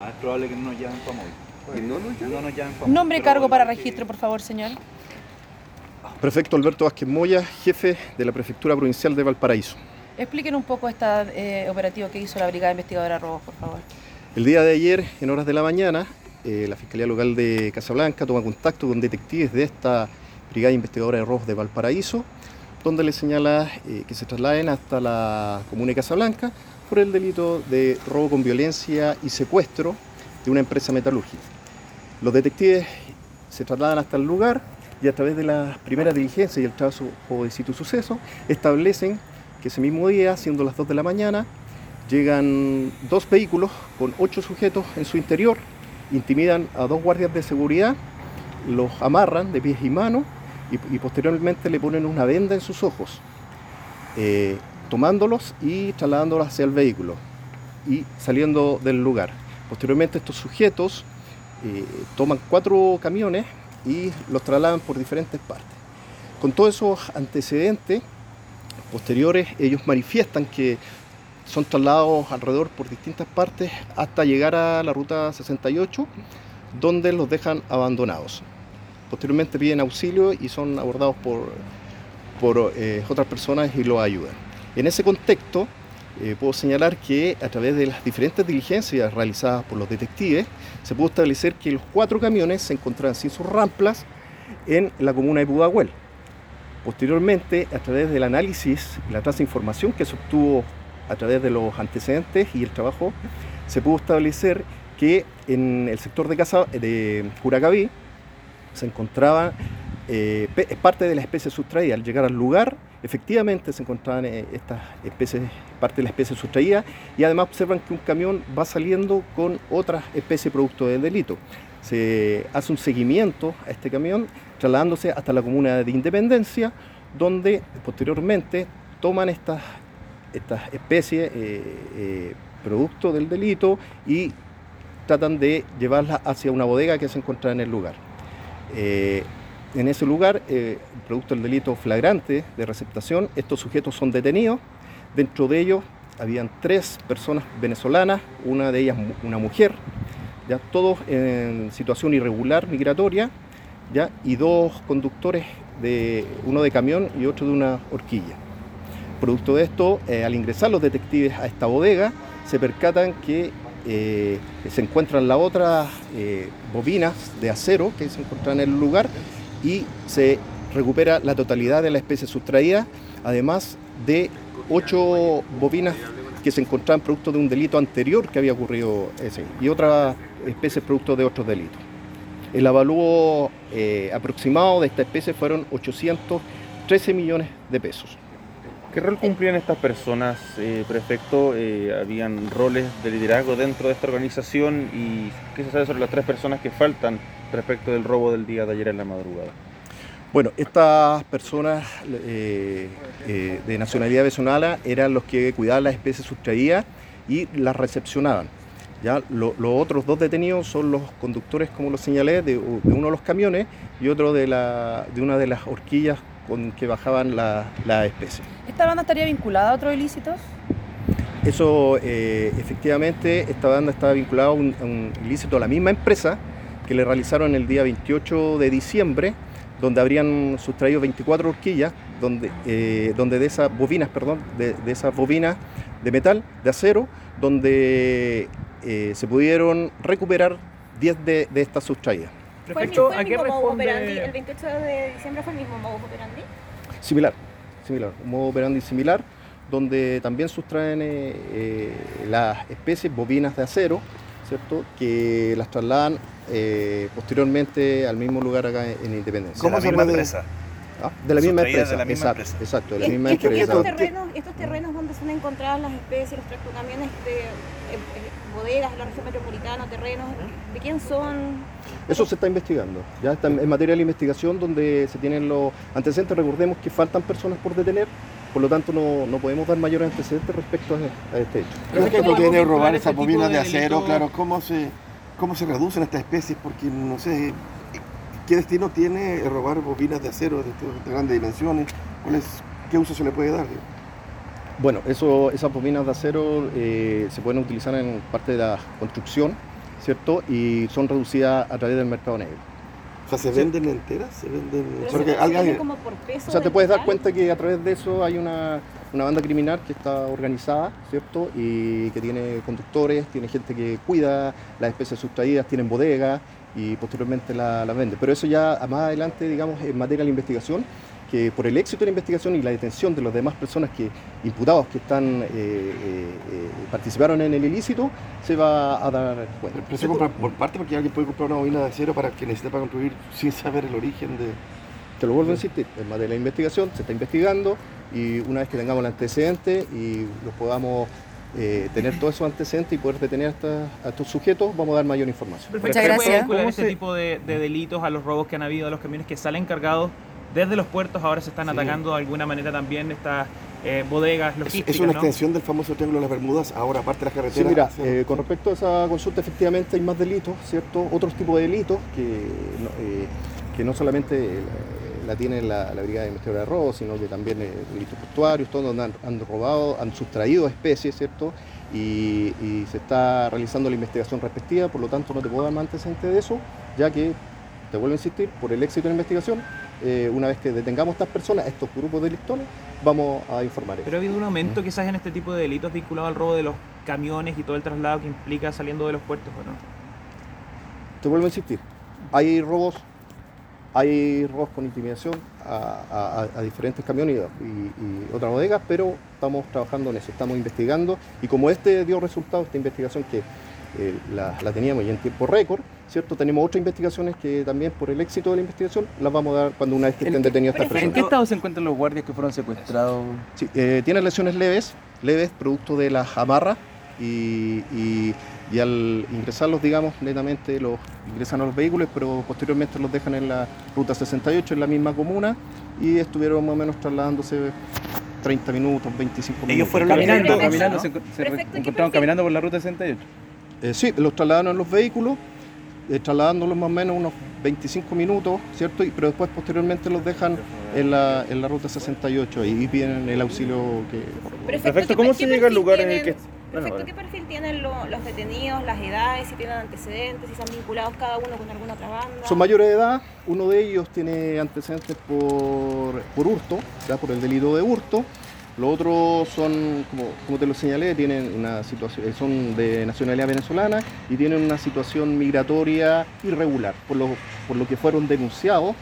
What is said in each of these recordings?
Ah, es probable que no nos llamen para móvil. ¿Que no nos llamen? No nos llamen para móvil, Nombre y cargo para que- registro, por favor, señor. Prefecto Alberto Vázquez Moya, jefe de la Prefectura Provincial de Valparaíso. Expliquen un poco este operativo que hizo la Brigada Investigadora de Robos, por favor. El día de ayer, en horas de la mañana, eh, la Fiscalía Local de Casablanca toma contacto con detectives de esta Brigada Investigadora de Robos de Valparaíso, donde le señala eh, que se trasladen hasta la comuna de Casablanca por el delito de robo con violencia y secuestro de una empresa metalúrgica. Los detectives se trasladan hasta el lugar y a través de las primeras diligencias y el trazo de sitio suceso establecen que ese mismo día, siendo las 2 de la mañana, llegan dos vehículos con ocho sujetos en su interior, intimidan a dos guardias de seguridad, los amarran de pies y manos y, y posteriormente le ponen una venda en sus ojos, eh, tomándolos y trasladándolos hacia el vehículo y saliendo del lugar. Posteriormente estos sujetos eh, toman cuatro camiones y los trasladan por diferentes partes. Con todos esos antecedentes posteriores, ellos manifiestan que son trasladados alrededor por distintas partes hasta llegar a la ruta 68, donde los dejan abandonados. Posteriormente piden auxilio y son abordados por, por eh, otras personas y los ayudan. En ese contexto, eh, puedo señalar que a través de las diferentes diligencias realizadas por los detectives, se pudo establecer que los cuatro camiones se encontraban sin sus ramplas en la comuna de Pudahuel. Posteriormente, a través del análisis y la información que se obtuvo a través de los antecedentes y el trabajo, se pudo establecer que en el sector de, casa, de Curacaví se encontraba eh, parte de la especie sustraída. Al llegar al lugar, efectivamente se encontraban eh, estas especies, parte de la especie sustraída, y además observan que un camión va saliendo con otras especies producto del delito. Se hace un seguimiento a este camión, trasladándose hasta la comuna de Independencia, donde posteriormente toman estas, estas especies eh, eh, producto del delito y tratan de llevarlas hacia una bodega que se encuentra en el lugar. En ese lugar, eh, producto del delito flagrante de receptación, estos sujetos son detenidos. Dentro de ellos habían tres personas venezolanas, una de ellas una mujer, ya todos en situación irregular migratoria, ya y dos conductores de uno de camión y otro de una horquilla. Producto de esto, eh, al ingresar los detectives a esta bodega, se percatan que eh, se encuentran las otras bobinas de acero que se encontraban en el lugar y se recupera la totalidad de la especie sustraída, además de ocho bobinas que se encontraban producto de un delito anterior que había ocurrido ese, y otras especies producto de otros delitos. El avalúo eh, aproximado de esta especie fueron 813 millones de pesos. ¿Qué rol cumplían estas personas, eh, prefecto? Eh, ¿Habían roles de liderazgo dentro de esta organización? ¿Y qué se sabe sobre las tres personas que faltan respecto del robo del día de ayer en la madrugada? Bueno, estas personas eh, eh, de nacionalidad venezolana eran los que cuidaban las especies sustraídas y las recepcionaban. Ya Lo- los otros dos detenidos son los conductores, como lo señalé, de, uno de los camiones y otro de, una de las horquillas con que bajaban la- las especies. ¿Esta banda estaría vinculada a otros ilícitos? Eso, eh, efectivamente, esta banda estaba vinculada a un, a un ilícito a la misma empresa que le realizaron el día 28 de diciembre, donde habrían sustraído 24 horquillas, donde, eh, donde de esas bobinas, perdón, de, de esas bobinas de metal, de acero, donde eh, se pudieron recuperar 10 de, de estas sustraídas. ¿Fue el, mismo- fue ¿a el qué responde? operandi? ¿El 28 de diciembre fue el mismo modus operandi? Similar, similar, un modo operandi similar, donde también sustraen eh, eh, las especies bobinas de acero, ¿cierto? Que las trasladan eh, posteriormente al mismo lugar acá en Independencia. ¿Cómo se misma rede- empresa. ¿Ah? De la misma empresa, de la misma exacto, empresa. exacto, de la ¿Y- misma y empresa. estos, terrenos, estos terrenos donde son encontradas las especies, los tractocamiones de bodegas de la región metropolitana, terrenos, ¿de quién son? Eso se está investigando, ya está en materia de investigación donde se tienen los antecedentes, recordemos que faltan personas por detener, por lo tanto no, no podemos dar mayores antecedentes respecto a, a este hecho. ¿Qué es lo que ¿Cómo tiene robar este esas tipo bobinas de de acero? delito? Claro, ¿cómo se, ¿cómo se reducen estas especies? Porque no sé, ¿qué destino tiene robar bobinas de acero de, este- de grandes dimensiones? ¿Cuál es, ¿Qué uso se le puede dar? Bueno, eso, esas bobinas de acero eh, se pueden utilizar en parte de la construcción, ¿cierto? Y son reducidas a través del mercado negro. O sea, ¿se venden enteras? ¿Se venden...? Pero Porque se- se venden alguien... como por peso O sea, te puedes dar cuenta que a través de eso hay una, una banda criminal que está organizada, ¿cierto? Y que tiene conductores, tiene gente que cuida las especies sustraídas, tienen bodegas y posteriormente las la vende. Pero eso ya más adelante, digamos, en materia de la investigación, que por el éxito de la investigación y la detención de las demás personas que imputados que están eh, eh, eh, participaron en el ilícito, se va a dar cuenta. Pero se compra por parte porque alguien puede comprar una bobina de acero para que necesite para construir sin saber el origen de... Te lo vuelvo a insistir, en materia de la investigación se está investigando y una vez que tengamos el antecedente y los podamos eh, tener todos esos antecedentes y poder detener a, esta- a estos sujetos, vamos a dar mayor información. Muchas ¿Se puede gracias. vincular ¿Cómo este se- tipo de, de delitos a los robos que han habido a los camiones que salen cargados desde los puertos? Ahora se están Sí. atacando de alguna manera también estas eh, bodegas Es, logísticas. es una ¿no? extensión del famoso Triángulo de las Bermudas, ahora aparte de las Sí, carreteras. mira, hacia- eh, con respecto a esa consulta, efectivamente hay más delitos, ¿cierto? Otros tipos de delitos que no, eh, que no solamente eh, la tiene la, la Brigada de Investigadores de Robo, sino que también eh, delitos portuarios, todo donde han, han robado, han sustraído especies, ¿cierto? Y, y se está realizando la investigación respectiva, por lo tanto no te puedo dar más antecedentes de eso, ya que, te vuelvo a insistir, por el éxito de la investigación, eh, una vez que detengamos a estas personas, estos grupos delictuales, vamos a informar. Pero ha habido un aumento quizás en este tipo de delitos vinculado al robo de los camiones y todo el traslado que implica saliendo de los puertos, ¿o no? te vuelvo a insistir, hay robos, hay robos con intimidación a, a- a diferentes camiones y, y otras bodegas, pero estamos trabajando en eso, estamos investigando y como este dio resultado, esta investigación que eh, la, la teníamos ya en tiempo récord, ¿cierto? Tenemos otras investigaciones que también por el éxito de la investigación las vamos a dar cuando una vez que estén detenidas estas Pero Pues ¿En personas. qué estado se encuentran los guardias que fueron secuestrados? Sí, eh, tiene lesiones leves, leves, producto de las amarras y, y- y al ingresarlos, digamos, netamente los ingresan a los vehículos, pero posteriormente los dejan en la ruta 68, en la misma comuna, y estuvieron más o menos trasladándose 30 minutos, 25 minutos. Ellos fueron Caminando, caminando, ¿no? se, enco- se Prefecto, ¿qué encontraron caminando por la ruta 68. Eh, sí, los trasladaron en los vehículos, eh, trasladándolos más o menos unos 25 minutos, ¿cierto? Y, pero después posteriormente los dejan en la, en la ruta 68 y piden el auxilio que... Perfecto, ¿qué ¿cómo se llega al lugar en el que- Perfecto, bueno, ¿qué perfil tienen lo- los detenidos, las edades, si tienen antecedentes, si están vinculados cada uno con alguna otra banda? Son mayores de edad, uno de ellos tiene antecedentes por, por hurto, ¿ya? por el delito de hurto. Los otros son, como, como te lo señalé, tienen una situación, eh, son de nacionalidad venezolana y tienen una situación migratoria irregular, por lo, por lo que fueron denunciados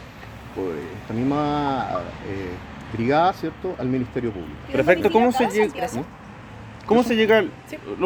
por esta misma eh, brigada, ¿cierto?, al Ministerio Público. ¿Tienen Perfecto, ¿cómo se llega? acá? ¿Cómo se llega al- Sí. lo-